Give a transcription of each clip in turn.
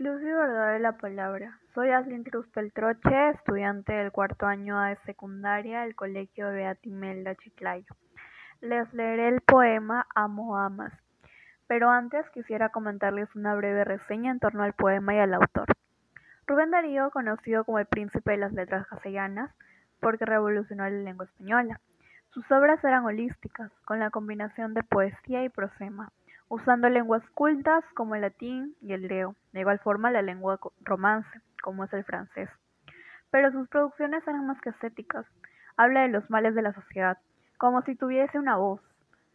Lucio Verdad la palabra. Soy Aslin Peltroche, estudiante del cuarto año de secundaria del Colegio Beatimelda Chiclayo. Les leeré el poema Amo Amas, pero antes quisiera comentarles una breve reseña en torno al poema y al autor. Rubén Darío, conocido como el príncipe de las letras castellanas, porque revolucionó la lengua española. Sus obras eran holísticas, con la combinación de poesía y prosema usando lenguas cultas como el latín y el griego, de igual forma la lengua romance, como es el francés. Pero sus producciones eran más que estéticas, habla de los males de la sociedad, como si tuviese una voz,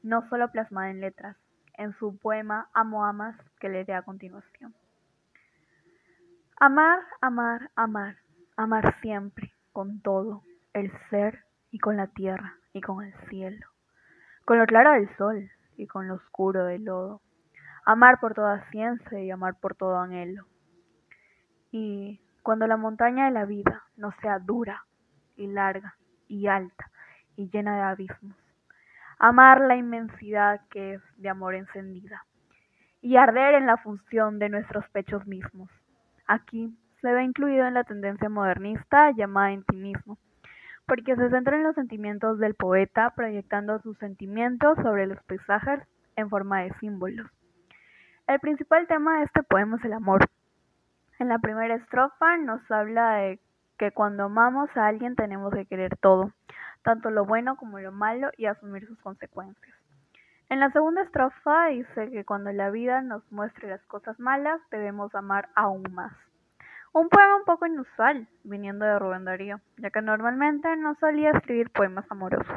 no solo plasmada en letras, en su poema Amo Amas que leeré a continuación. Amar, amar, amar, amar siempre, con todo, el ser y con la tierra y con el cielo, con lo claro del sol, y con lo oscuro del lodo. Amar por toda ciencia y amar por todo anhelo. Y cuando la montaña de la vida no sea dura y larga y alta y llena de abismos. Amar la inmensidad que es de amor encendida y arder en la función de nuestros pechos mismos. Aquí se ve incluido en la tendencia modernista llamada intimismo, porque se centra en los sentimientos del poeta, proyectando sus sentimientos sobre los paisajes en forma de símbolos. El principal tema de este poema es el amor. En la primera estrofa nos habla de que cuando amamos a alguien tenemos que querer todo, tanto lo bueno como lo malo y asumir sus consecuencias. En la segunda estrofa dice que cuando la vida nos muestre las cosas malas debemos amar aún más. Un poema un poco inusual, viniendo de Rubén Darío, ya que normalmente no solía escribir poemas amorosos.